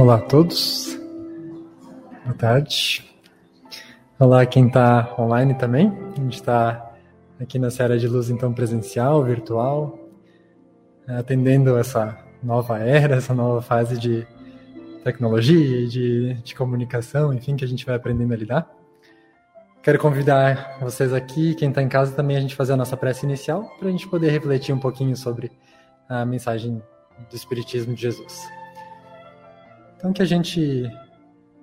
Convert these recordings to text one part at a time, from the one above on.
Olá a todos, boa tarde. Olá quem está online também. A gente está aqui na Serra de Luz, então presencial, virtual, atendendo essa nova era, essa nova fase de tecnologia de, de comunicação, enfim, que a gente vai aprendendo a lidar. Quero convidar vocês aqui, quem está em casa também, a gente fazer a nossa prece inicial, para a gente poder refletir um pouquinho sobre a mensagem do Espiritismo de Jesus. Então, que a gente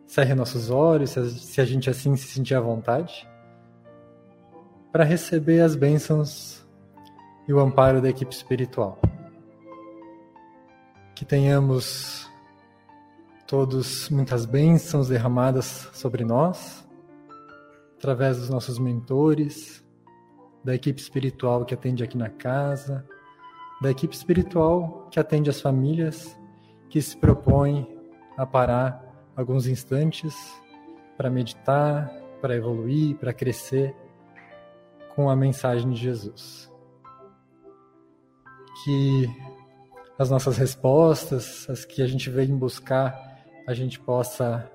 cerre nossos olhos, se a gente assim se sentir à vontade, para receber as bênçãos e o amparo da equipe espiritual. Que tenhamos todos muitas bênçãos derramadas sobre nós, através dos nossos mentores, da equipe espiritual que atende aqui na casa, da equipe espiritual que atende as famílias que se propõem a parar alguns instantes para meditar, para evoluir, para crescer com a mensagem de Jesus. Que as nossas respostas, as que a gente vem buscar, a gente possa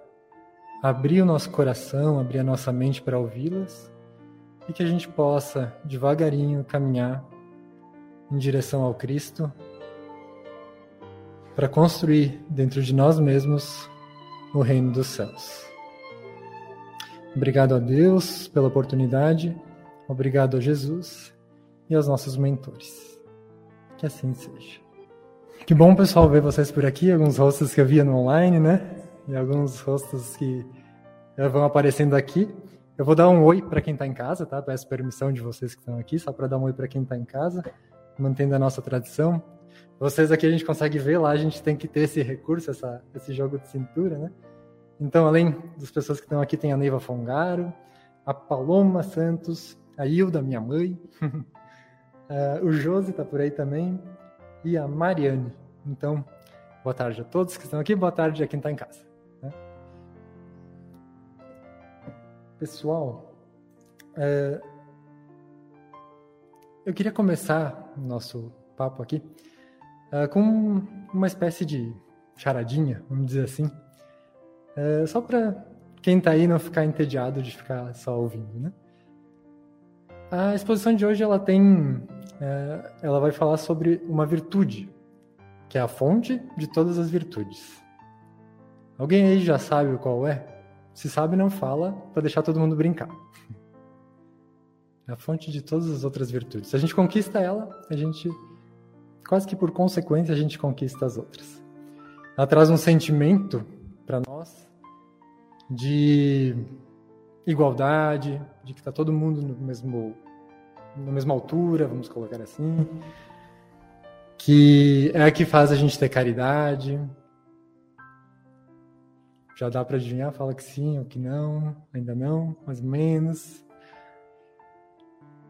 abrir o nosso coração, abrir a nossa mente para ouvi-las e que a gente possa devagarinho caminhar em direção ao Cristo para construir dentro de nós mesmos o reino dos céus. Obrigado a Deus pela oportunidade, obrigado a Jesus e aos nossos mentores. Que assim seja. Que bom, pessoal, ver vocês por aqui, alguns rostos que eu via no online, né? E alguns rostos que vão aparecendo aqui. Eu vou dar um oi para quem está em casa, tá? Peço permissão de vocês que estão aqui, só para dar um oi para quem está em casa, mantendo a nossa tradição. Vocês aqui a gente consegue ver, lá a gente tem que ter esse recurso, essa, esse jogo de cintura, né? Então, além das pessoas que estão aqui, tem a Neiva Fongaro, a Paloma Santos, a Hilda, minha mãe, uh, o Josi está por aí também, e a Mariane. Então, boa tarde a todos que estão aqui, boa tarde a quem está em casa. Né? Pessoal, uh, eu queria começar o nosso papo aqui uh, com uma espécie de charadinha, vamos dizer assim, uh, só para quem está aí não ficar entediado de ficar só ouvindo, né? A exposição de hoje ela tem, uh, ela vai falar sobre uma virtude, que é a fonte de todas as virtudes. Alguém aí já sabe qual é? Se sabe, não fala, para deixar todo mundo brincar. É a fonte de todas as outras virtudes. Se a gente conquista ela, a gente quase que por consequência a gente conquista as outras. Ela traz um sentimento para nós de igualdade, de que está todo mundo no mesmo na mesma altura, vamos colocar assim, que é a que faz a gente ter caridade. Já dá para adivinhar, fala que sim ou que não, ainda não, mais ou menos.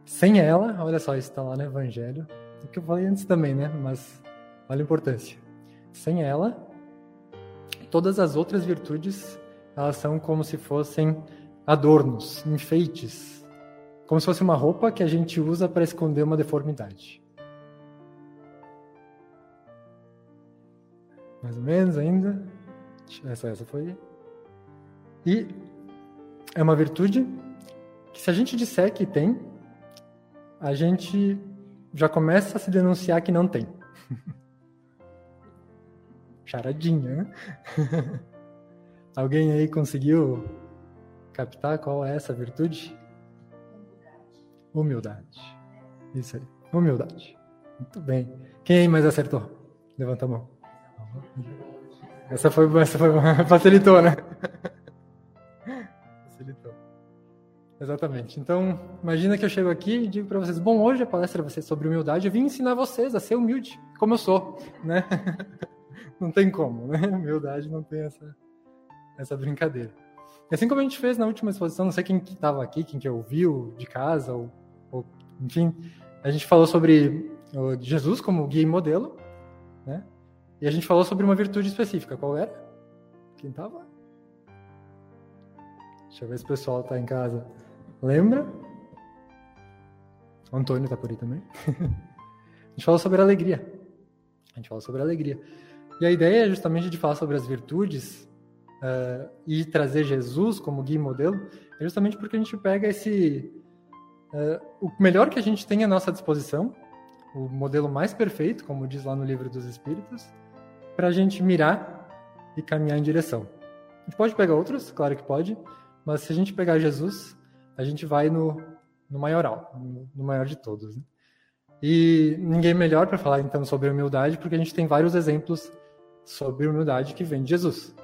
Sem ela, olha só, isso está lá no Evangelho, o que eu falei antes também, né? Mas olha a importância. Sem ela, todas as outras virtudes, elas são como se fossem adornos, enfeites, como se fosse uma roupa que a gente usa para esconder uma deformidade. Mais ou menos ainda. Essa, essa foi. E é uma virtude que, se a gente disser que tem, a gente já começa a se denunciar que não tem. Charadinha, né? Alguém aí conseguiu captar qual é essa virtude? Humildade. Isso aí. Humildade. Muito bem. Quem mais acertou? Levanta a mão. Essa foi, essa foi facilitou, né? Exatamente. Então, imagina que eu chego aqui e digo para vocês: bom, hoje a palestra vai ser sobre humildade. Eu vim ensinar vocês a ser humilde, como eu sou, né? não tem como, né? Humildade não tem essa, essa brincadeira. E assim como a gente fez na última exposição, não sei quem estava aqui, quem que ouviu de casa, ou, ou, enfim, a gente falou sobre Jesus como guia e modelo, né? E a gente falou sobre uma virtude específica. Qual era? Quem estava? Deixa eu ver se o pessoal está em casa. Lembra? O Antônio está por aí também. a gente falou sobre alegria. A gente falou sobre alegria. E a ideia é justamente de falar sobre as virtudes uh, e trazer Jesus como guia e modelo, é justamente porque a gente pega esse. Uh, o melhor que a gente tem à nossa disposição, o modelo mais perfeito, como diz lá no livro dos Espíritos, para a gente mirar e caminhar em direção. A gente pode pegar outros, claro que pode, mas se a gente pegar Jesus, a gente vai no, no maioral, no, maior de todos. Né? E ninguém melhor para falar então sobre humildade, porque a gente tem vários exemplos sobre humildade que vem de Jesus.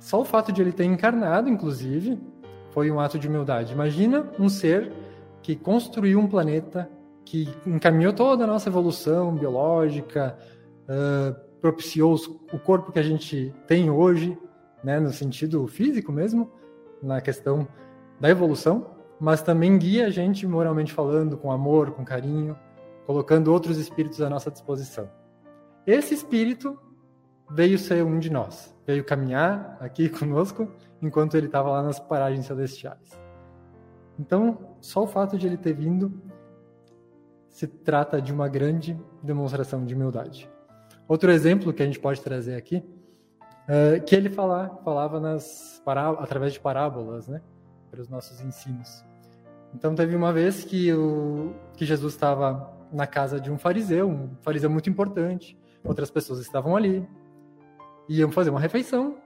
Só o fato de ele ter encarnado, inclusive, foi um ato de humildade. Imagina um ser que construiu um planeta, que encaminhou toda a nossa evolução biológica, uh, propiciou o corpo que a gente tem hoje, né, no sentido físico mesmo, na questão da evolução, mas também guia a gente moralmente falando, com amor, com carinho, colocando outros espíritos à nossa disposição. Esse espírito veio ser um de nós, veio caminhar aqui conosco enquanto ele estava lá nas paragens celestiais. Então, só o fato de ele ter vindo se trata de uma grande demonstração de humildade. Outro exemplo que a gente pode trazer aqui é que ele fala, falava nas através de parábolas, né, para os nossos ensinos. Então teve uma vez que o que Jesus estava na casa de um fariseu, um fariseu muito importante, outras pessoas estavam ali, iam fazer uma refeição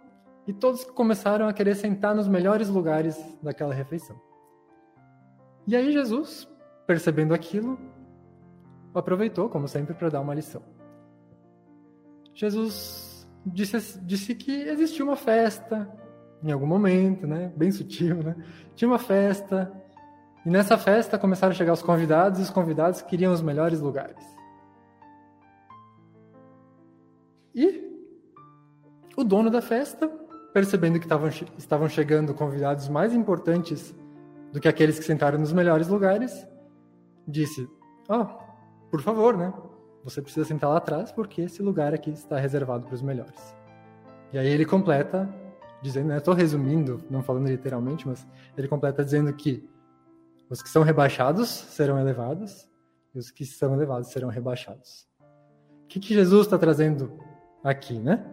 e todos começaram a querer sentar nos melhores lugares daquela refeição. E aí Jesus, percebendo aquilo, aproveitou, como sempre, para dar uma lição. Jesus disse, disse que existia uma festa em algum momento, né? Bem sutil, né? Tinha uma festa e nessa festa começaram a chegar os convidados e os convidados queriam os melhores lugares. E o dono da festa, percebendo que estavam, estavam chegando convidados mais importantes do que aqueles que sentaram nos melhores lugares, disse: Ó, oh, por favor, né? Você precisa sentar lá atrás porque esse lugar aqui está reservado para os melhores. E aí ele completa dizendo, né? Estou resumindo, não falando literalmente, mas ele completa dizendo que os que são rebaixados serão elevados e os que são elevados serão rebaixados. O que, que Jesus está trazendo aqui, né?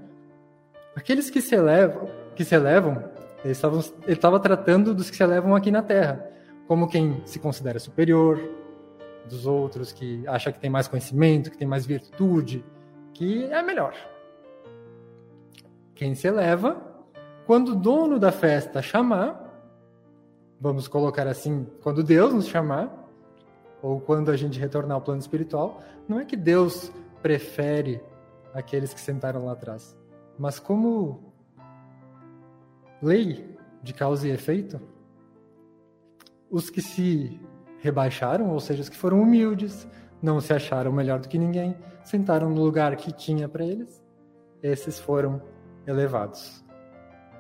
Aqueles que se elevam, que se elevam ele estava tratando dos que se elevam aqui na Terra, como quem se considera superior dos outros, que acha que tem mais conhecimento, que tem mais virtude, que é melhor. Quem se eleva, quando o dono da festa chamar, vamos colocar assim, quando Deus nos chamar, ou quando a gente retornar ao plano espiritual, não é que Deus prefere aqueles que sentaram lá atrás. Mas como lei de causa e efeito, os que se rebaixaram, ou seja, os que foram humildes, não se acharam melhor do que ninguém, sentaram no lugar que tinha para eles, esses foram elevados.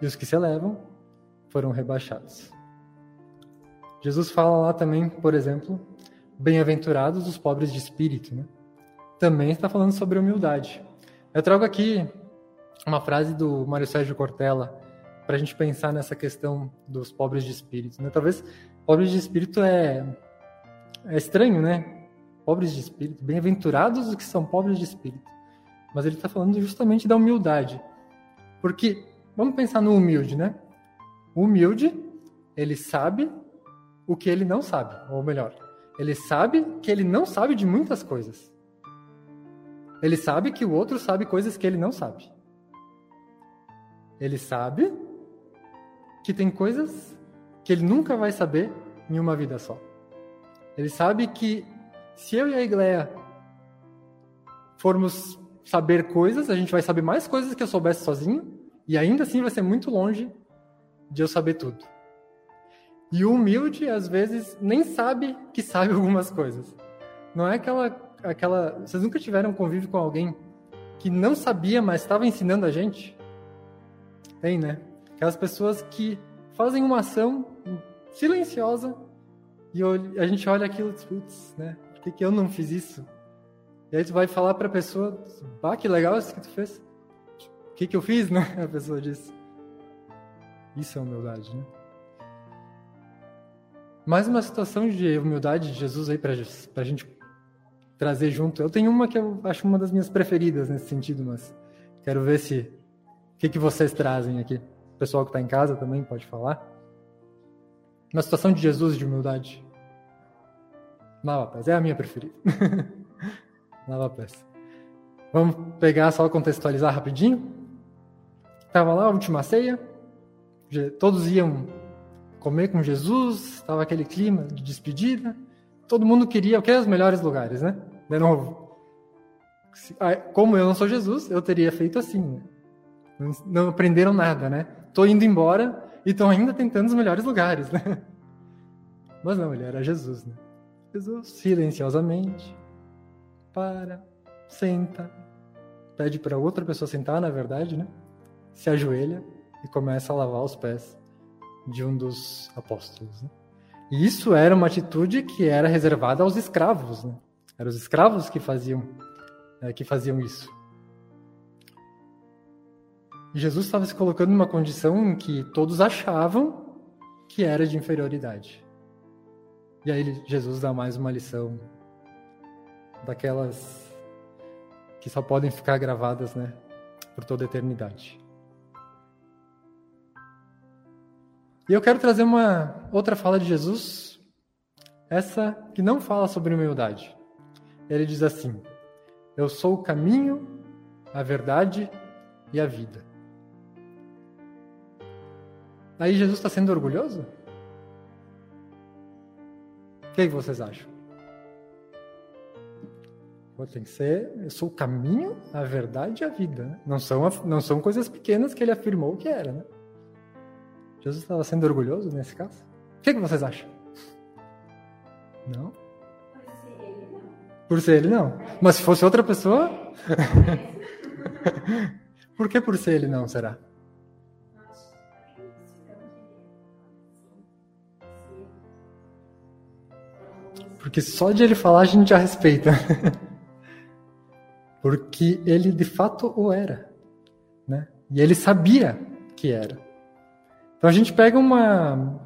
E os que se elevam foram rebaixados. Jesus fala lá também, por exemplo, bem-aventurados os pobres de espírito, né? Também está falando sobre humildade. Eu trago aqui uma frase do Mário Sérgio Cortella para a gente pensar nessa questão dos pobres de espírito. Né? Talvez pobres de espírito é, é estranho, né? Pobres de espírito, bem-aventurados os que são pobres de espírito. Mas ele está falando justamente da humildade. Porque, vamos pensar no humilde, né? humilde, ele sabe o que ele não sabe, ou melhor, ele sabe que ele não sabe de muitas coisas. Ele sabe que o outro sabe coisas que ele não sabe. Ele sabe que tem coisas que ele nunca vai saber em uma vida só. Ele sabe que se eu e a Igleia formos saber coisas, a gente vai saber mais coisas que eu soubesse sozinho, e ainda assim vai ser muito longe de eu saber tudo. E o humilde, às vezes, nem sabe que sabe algumas coisas. Não é aquela. aquela vocês nunca tiveram convívio com alguém que não sabia, mas estava ensinando a gente? Tem, né? Aquelas pessoas que fazem uma ação silenciosa e a gente olha aquilo e diz, putz, né? Por que, que eu não fiz isso? E aí tu vai falar para a pessoa, bah, que legal isso que tu fez. O que, que eu fiz, né? A pessoa diz. Isso é humildade, né? Mais uma situação de humildade de Jesus aí para a gente trazer junto. Eu tenho uma que eu acho uma das minhas preferidas nesse sentido, mas quero ver se o que, que vocês trazem aqui. O pessoal que está em casa também pode falar. Uma situação de Jesus de humildade. Lava pés, é a minha preferida. Lava pés. Vamos pegar só contextualizar rapidinho. Tava lá a última ceia, todos iam comer com Jesus, estava aquele clima de despedida. Todo mundo queria o que? Os melhores lugares, né? De novo. Ah, como eu não sou Jesus, eu teria feito assim. Né? Não aprenderam nada, né? Tô indo embora e estão ainda tentando os melhores lugares, né? Mas não, ele era Jesus, né? Jesus silenciosamente para, senta, pede para outra pessoa sentar, na verdade, né? Se ajoelha e começa a lavar os pés de um dos apóstolos. Né? E isso era uma atitude que era reservada aos escravos. Né? Eram os escravos que faziam, é, que faziam isso. E Jesus estava se colocando numa condição em que todos achavam que era de inferioridade. E aí Jesus dá mais uma lição daquelas que só podem ficar gravadas, né, por toda a eternidade. E eu quero trazer uma outra fala de Jesus, essa que não fala sobre humildade. Ele diz assim: Eu sou o caminho, a verdade e a vida. Aí Jesus está sendo orgulhoso? O que, vocês acham? Tem que ser, eu sou o caminho, a verdade e a vida. Não, são, não são coisas pequenas que ele afirmou que era, né? Jesus estava sendo orgulhoso nesse caso? O que, que vocês acham? Não. Por ser ele, não. Mas se fosse outra pessoa. por que por ser ele, não, será? Porque só de ele falar a gente já respeita. Porque ele de fato o era. Né? E ele sabia que era. Então a gente pega uma,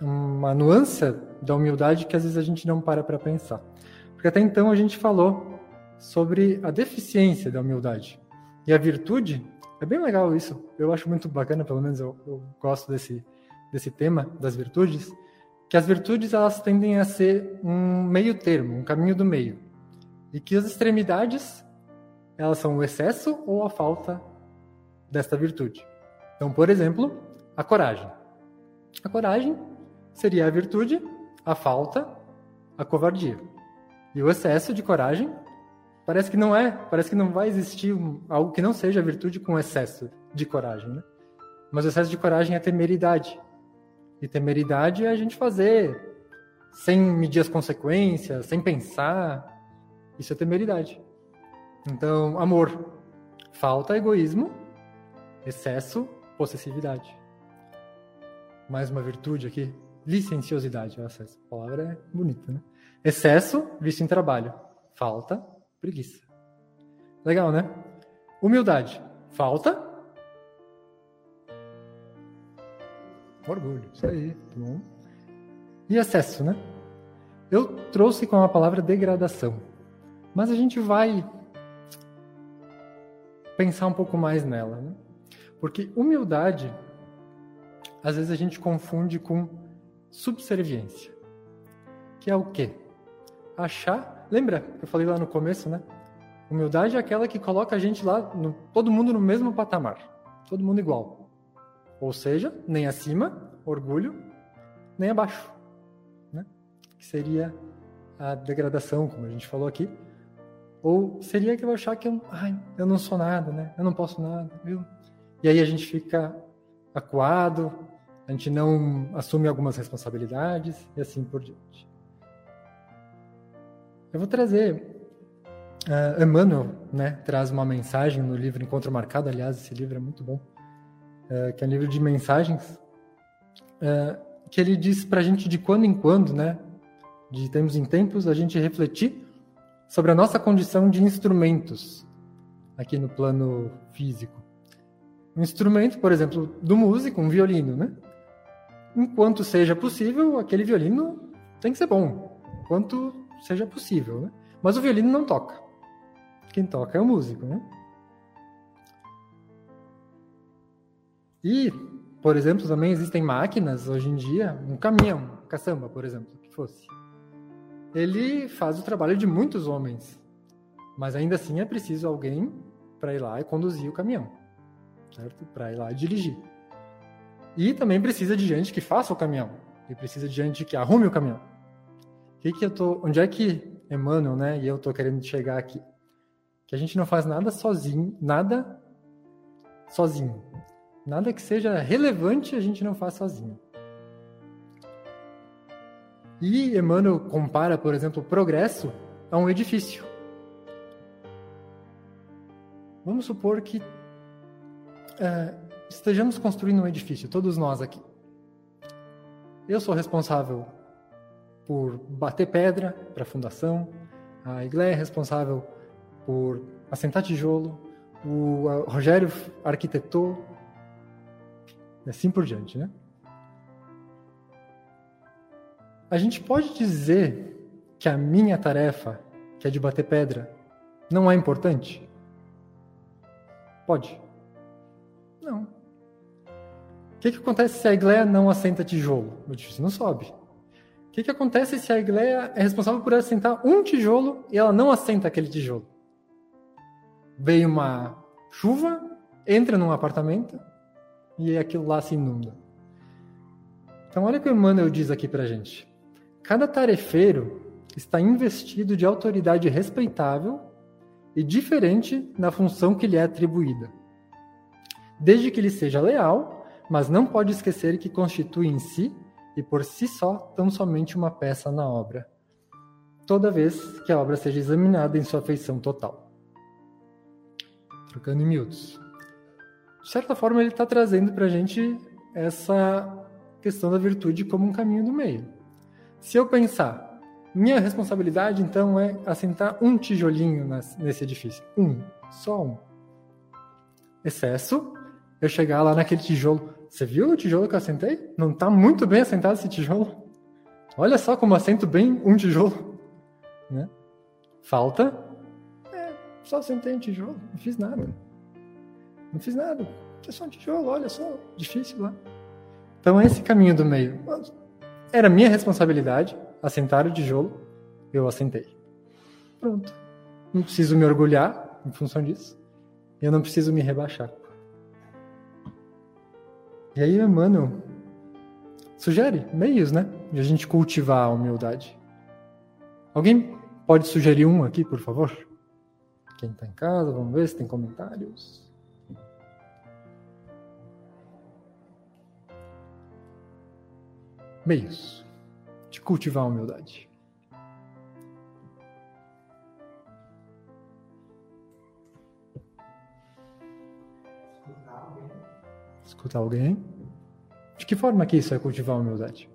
uma nuance da humildade que às vezes a gente não para para pensar. Porque até então a gente falou sobre a deficiência da humildade. E a virtude, é bem legal isso. Eu acho muito bacana, pelo menos eu, eu gosto desse, desse tema das virtudes, que as virtudes elas tendem a ser um meio termo, um caminho do meio. E que as extremidades, elas são o excesso ou a falta desta virtude. Então, por exemplo, a coragem. A coragem seria a virtude, a falta, a covardia. E o excesso de coragem parece que não é, parece que não vai existir algo que não seja virtude com excesso de coragem, né? Mas o excesso de coragem é temeridade. E temeridade é a gente fazer sem medir as consequências, sem pensar. Isso é temeridade. Então, amor, falta egoísmo, excesso, possessividade mais uma virtude aqui, licenciosidade. Essa palavra é bonita, né? Excesso, visto em trabalho. Falta, preguiça. Legal, né? Humildade. Falta. Orgulho. Isso aí. Tá bom. E excesso, né? Eu trouxe com a palavra degradação. Mas a gente vai pensar um pouco mais nela, né? Porque humildade às vezes a gente confunde com subserviência. Que é o quê? Achar. Lembra que eu falei lá no começo, né? Humildade é aquela que coloca a gente lá, no, todo mundo no mesmo patamar. Todo mundo igual. Ou seja, nem acima, orgulho, nem abaixo. Né? Que seria a degradação, como a gente falou aqui. Ou seria que eu achar que eu, ai, eu não sou nada, né? Eu não posso nada, viu? E aí a gente fica acuado, a gente não assume algumas responsabilidades e assim por diante. Eu vou trazer. Uh, Emmanuel né, traz uma mensagem no livro Encontro Marcado, aliás, esse livro é muito bom, uh, que é um livro de mensagens, uh, que ele diz para a gente de quando em quando, né, de tempos em tempos, a gente refletir sobre a nossa condição de instrumentos aqui no plano físico. Um instrumento, por exemplo, do músico, um violino, né? Enquanto seja possível, aquele violino tem que ser bom, enquanto seja possível, né? Mas o violino não toca. Quem toca é o músico, né? E, por exemplo, também existem máquinas hoje em dia, um caminhão, caçamba, por exemplo, que fosse ele faz o trabalho de muitos homens. Mas ainda assim é preciso alguém para ir lá e conduzir o caminhão, certo? Para ir lá e dirigir. E também precisa de gente que faça o caminhão. E precisa de gente que arrume o caminhão. Que que eu tô, onde é que Emmanuel, né, e eu tô querendo chegar aqui? Que a gente não faz nada sozinho, nada sozinho. Nada que seja relevante a gente não faz sozinho. E Emmanuel compara, por exemplo, o progresso a um edifício. Vamos supor que é, estejamos construindo um edifício, todos nós aqui. Eu sou responsável por bater pedra para a fundação, a Iglesia é responsável por assentar tijolo, o Rogério arquitetou, assim por diante, né? A gente pode dizer que a minha tarefa, que é de bater pedra, não é importante? Pode. Não. O que, que acontece se a iglesia não assenta tijolo? O edifício não sobe. O que, que acontece se a iglesia é responsável por assentar um tijolo e ela não assenta aquele tijolo? Vem uma chuva, entra num apartamento e aquilo lá se inunda. Então, olha o que o Emmanuel diz aqui pra gente. Cada tarefeiro está investido de autoridade respeitável e diferente na função que lhe é atribuída. Desde que lhe seja leal, mas não pode esquecer que constitui em si e por si só tão somente uma peça na obra, toda vez que a obra seja examinada em sua feição total. Trocando em miúdos. De certa forma, ele está trazendo para a gente essa questão da virtude como um caminho do meio. Se eu pensar, minha responsabilidade então é assentar um tijolinho nesse edifício. Um, só um. Excesso, eu chegar lá naquele tijolo. Você viu o tijolo que eu assentei? Não está muito bem assentado esse tijolo. Olha só como assento bem um tijolo. Né? Falta. É, só assentei um tijolo, não fiz nada. Não fiz nada. É só um tijolo, olha só, difícil lá. Então é esse caminho do meio. Era minha responsabilidade assentar o tijolo, eu assentei. Pronto. Não preciso me orgulhar em função disso. Eu não preciso me rebaixar. E aí, mano, sugere meios, né? De a gente cultivar a humildade. Alguém pode sugerir um aqui, por favor? Quem está em casa, vamos ver se tem comentários. meios de cultivar a humildade. Escutar alguém. De que forma que isso é cultivar a humildade?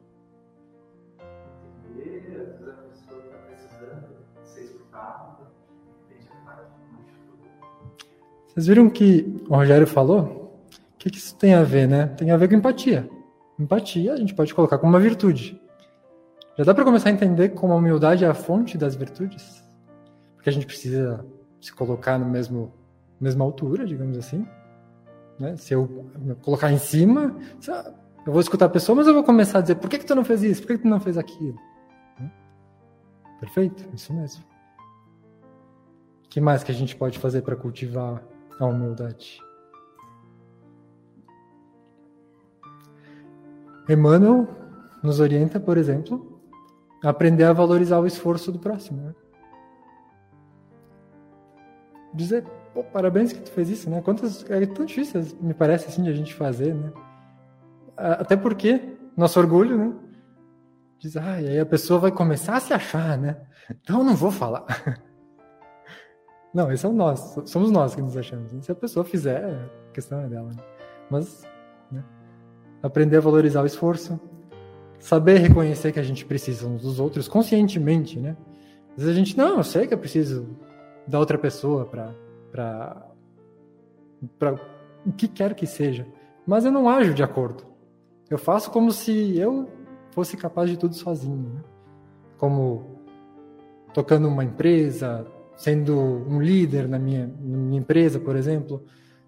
Vocês viram que o Rogério falou? O que, que isso tem a ver, né? Tem a ver com empatia. Empatia a gente pode colocar como uma virtude. Já dá para começar a entender como a humildade é a fonte das virtudes? Porque a gente precisa se colocar no mesmo mesma altura, digamos assim. Né? Se eu colocar em cima, Eu vou escutar a pessoa, mas eu vou começar a dizer: por que, que tu não fez isso? Por que, que tu não fez aquilo? Hum? Perfeito? Isso mesmo. O que mais que a gente pode fazer para cultivar a humildade? Emmanuel nos orienta, por exemplo, a aprender a valorizar o esforço do próximo. Né? Dizer, pô, parabéns que tu fez isso, né? Quantas é tão difícil, me parece assim de a gente fazer, né? Até porque nosso orgulho, né? Diz, ah, e aí a pessoa vai começar a se achar, né? Então eu não vou falar. Não, esse é o nós, somos nós que nos achamos. Se a pessoa fizer, a questão é dela. Né? Mas, né? aprender a valorizar o esforço, saber reconhecer que a gente precisa uns dos outros conscientemente, né? Às vezes a gente, não, eu sei que eu preciso da outra pessoa para para o que quer que seja, mas eu não ajo de acordo. Eu faço como se eu fosse capaz de tudo sozinho, né? como tocando uma empresa, sendo um líder na minha, na minha empresa, por exemplo,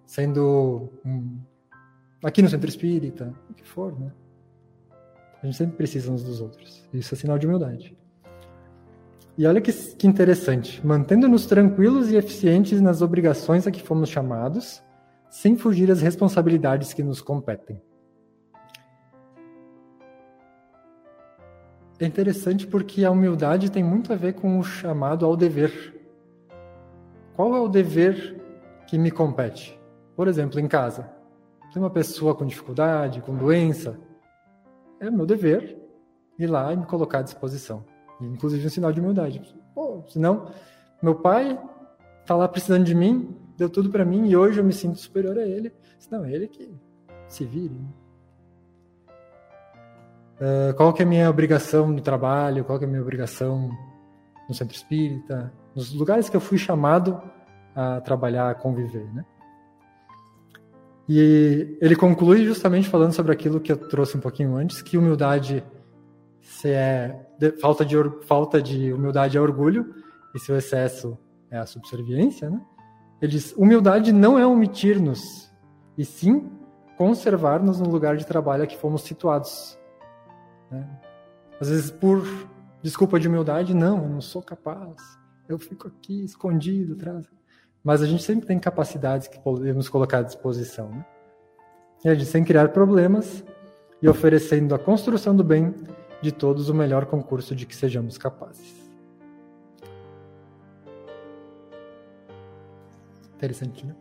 sendo um, aqui no centro espírita, o que for, né? A gente sempre precisa uns dos outros. Isso é sinal de humildade. E olha que, que interessante, mantendo-nos tranquilos e eficientes nas obrigações a que fomos chamados, sem fugir às responsabilidades que nos competem. É interessante porque a humildade tem muito a ver com o chamado ao dever. Qual é o dever que me compete? Por exemplo, em casa. Tem uma pessoa com dificuldade, com doença. É meu dever ir lá e me colocar à disposição. Inclusive um sinal de humildade. Pô, senão, meu pai está lá precisando de mim, deu tudo para mim e hoje eu me sinto superior a ele. Senão, é ele que se vire. Uh, qual que é a minha obrigação no trabalho, qual que é a minha obrigação no centro espírita, nos lugares que eu fui chamado a trabalhar, a conviver, né? E ele conclui justamente falando sobre aquilo que eu trouxe um pouquinho antes, que humildade se é falta de falta de humildade é orgulho e se o excesso é a subserviência, né? Ele diz: humildade não é omitir-nos, e sim conservar-nos no lugar de trabalho a que fomos situados né? Às vezes, por desculpa de humildade, não, eu não sou capaz, eu fico aqui escondido atrás. Mas a gente sempre tem capacidades que podemos colocar à disposição. Né? E a gente, sem criar problemas e oferecendo a construção do bem de todos o melhor concurso de que sejamos capazes. Interessante, né?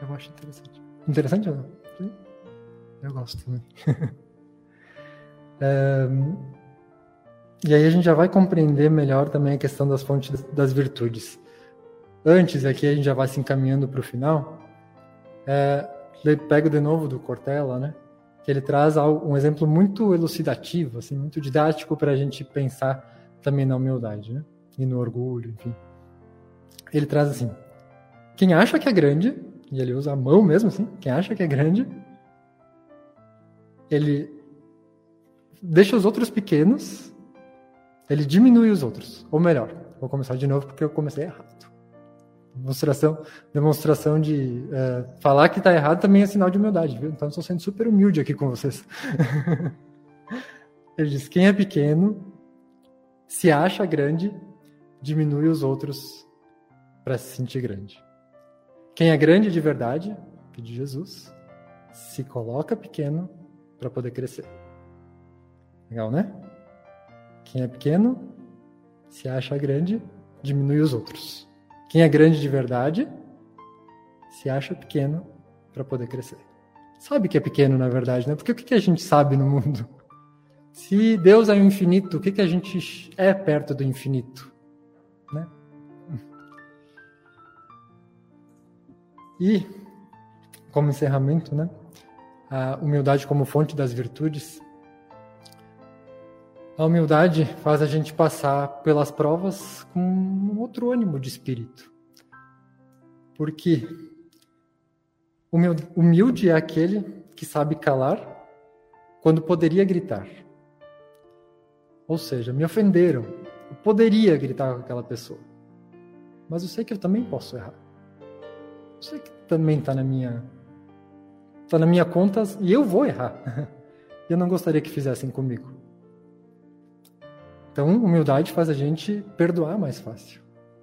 Eu acho interessante. Interessante ou não? Eu gosto também. e aí a gente já vai compreender melhor também a questão das fontes das virtudes. Antes, aqui a gente já vai se encaminhando para o final, é, pego de novo do Cortella, né? Que ele traz um exemplo muito elucidativo, assim, muito didático para a gente pensar também na humildade, né? E no orgulho, enfim. Ele traz assim: quem acha que é grande, e ele usa a mão mesmo assim, quem acha que é grande, ele deixa os outros pequenos, ele diminui os outros. Ou melhor, vou começar de novo porque eu comecei errado. Demonstração, demonstração de é, falar que está errado também é sinal de humildade, viu? Então estou sendo super humilde aqui com vocês. ele diz: quem é pequeno se acha grande, diminui os outros para se sentir grande. Quem é grande de verdade, que de Jesus, se coloca pequeno para poder crescer. Legal, né? Quem é pequeno se acha grande, diminui os outros. Quem é grande de verdade se acha pequeno para poder crescer. Sabe que é pequeno, na verdade, né? Porque o que a gente sabe no mundo? Se Deus é o infinito, o que a gente é perto do infinito? Né? E, como encerramento, né? a humildade como fonte das virtudes a humildade faz a gente passar pelas provas com outro ânimo de espírito. Porque humilde é aquele que sabe calar quando poderia gritar. Ou seja, me ofenderam. Eu poderia gritar com aquela pessoa. Mas eu sei que eu também posso errar. Eu sei que também está na minha está na minha conta e eu vou errar. eu não gostaria que fizessem comigo. Então, humildade faz a gente perdoar mais fácil,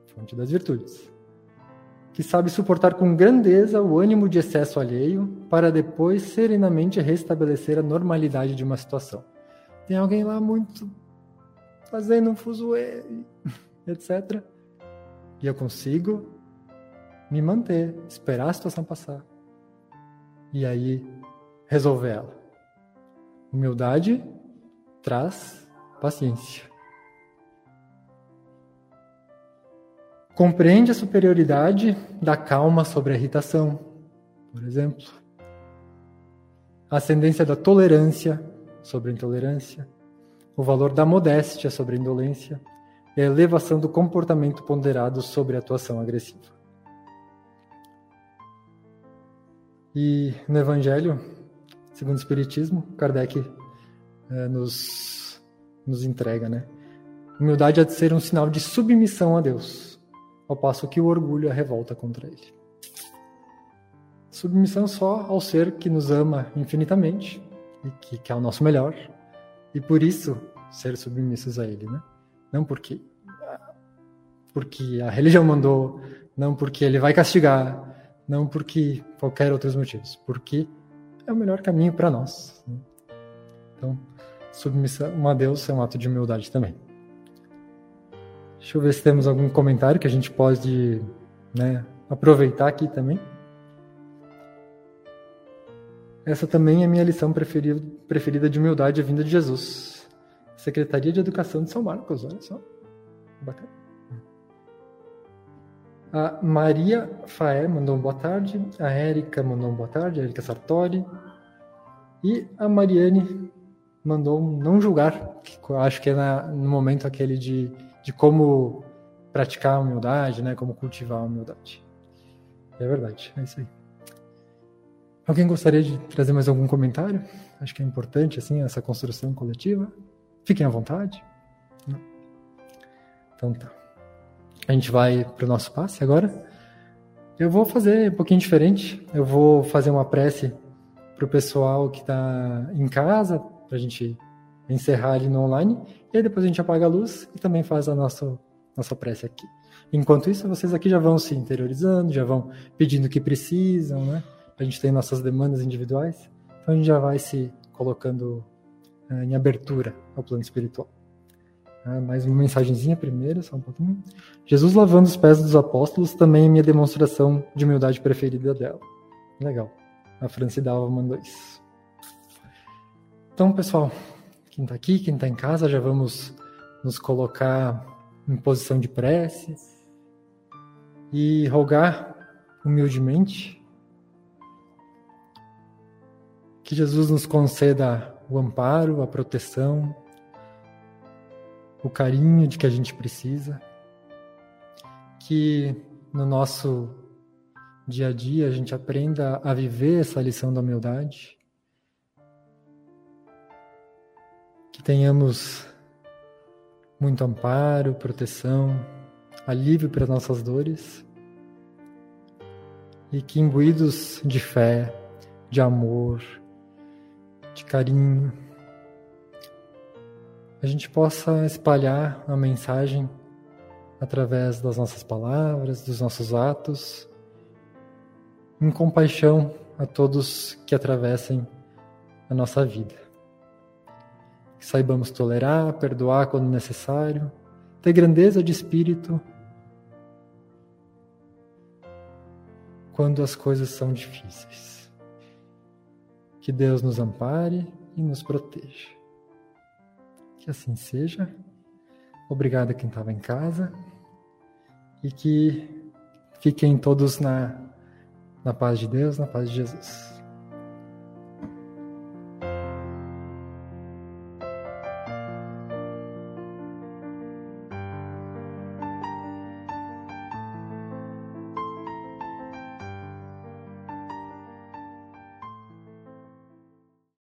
fonte das virtudes. Que sabe suportar com grandeza o ânimo de excesso alheio para depois serenamente restabelecer a normalidade de uma situação. Tem alguém lá muito fazendo um fuzuê, etc. E eu consigo me manter, esperar a situação passar. E aí resolver ela. Humildade traz paciência. Compreende a superioridade da calma sobre a irritação, por exemplo. A ascendência da tolerância sobre a intolerância. O valor da modéstia sobre a indolência. E a elevação do comportamento ponderado sobre a atuação agressiva. E no Evangelho, segundo o Espiritismo, Kardec é, nos, nos entrega, né? Humildade há de ser um sinal de submissão a Deus, ao passo que o orgulho a revolta contra Ele. Submissão só ao ser que nos ama infinitamente e que quer o nosso melhor, e por isso ser submissos a Ele, né? Não porque porque a religião mandou, não porque Ele vai castigar, não porque qualquer outros motivos, porque é o melhor caminho para nós. Né? Então, submissão a Deus é um ato de humildade também. Deixa eu ver se temos algum comentário que a gente pode né, aproveitar aqui também. Essa também é minha lição preferida, preferida de humildade, a vinda de Jesus. Secretaria de Educação de São Marcos, olha só. Bacana. A Maria Faé mandou um boa tarde. A Érica mandou um boa tarde. A Érica Sartori. E a Mariane mandou um não julgar, que acho que é na, no momento aquele de, de como praticar a humildade, né? Como cultivar a humildade. É verdade, é isso aí. Alguém gostaria de trazer mais algum comentário? Acho que é importante, assim, essa construção coletiva. Fiquem à vontade. Então tá. A gente vai para o nosso passe agora. Eu vou fazer um pouquinho diferente. Eu vou fazer uma prece para o pessoal que está em casa, para a gente encerrar ali no online. E aí depois a gente apaga a luz e também faz a nossa, nossa prece aqui. Enquanto isso, vocês aqui já vão se interiorizando, já vão pedindo o que precisam, né? A gente tem nossas demandas individuais. Então a gente já vai se colocando uh, em abertura ao plano espiritual. Ah, mais uma mensagenzinha primeiro, só um pouquinho. Jesus lavando os pés dos apóstolos também é minha demonstração de humildade preferida dela. Legal. A Franci Dalva mandou isso. Então, pessoal, quem está aqui, quem está em casa, já vamos nos colocar em posição de prece e rogar humildemente que Jesus nos conceda o amparo, a proteção, o carinho de que a gente precisa, que no nosso dia a dia a gente aprenda a viver essa lição da humildade, que tenhamos muito amparo, proteção, alívio para nossas dores e que imbuídos de fé, de amor, de carinho, a gente possa espalhar a mensagem através das nossas palavras, dos nossos atos, em compaixão a todos que atravessem a nossa vida. Que saibamos tolerar, perdoar quando necessário, ter grandeza de espírito quando as coisas são difíceis. Que Deus nos ampare e nos proteja. Que assim seja. Obrigado a quem estava em casa. E que fiquem todos na, na paz de Deus, na paz de Jesus.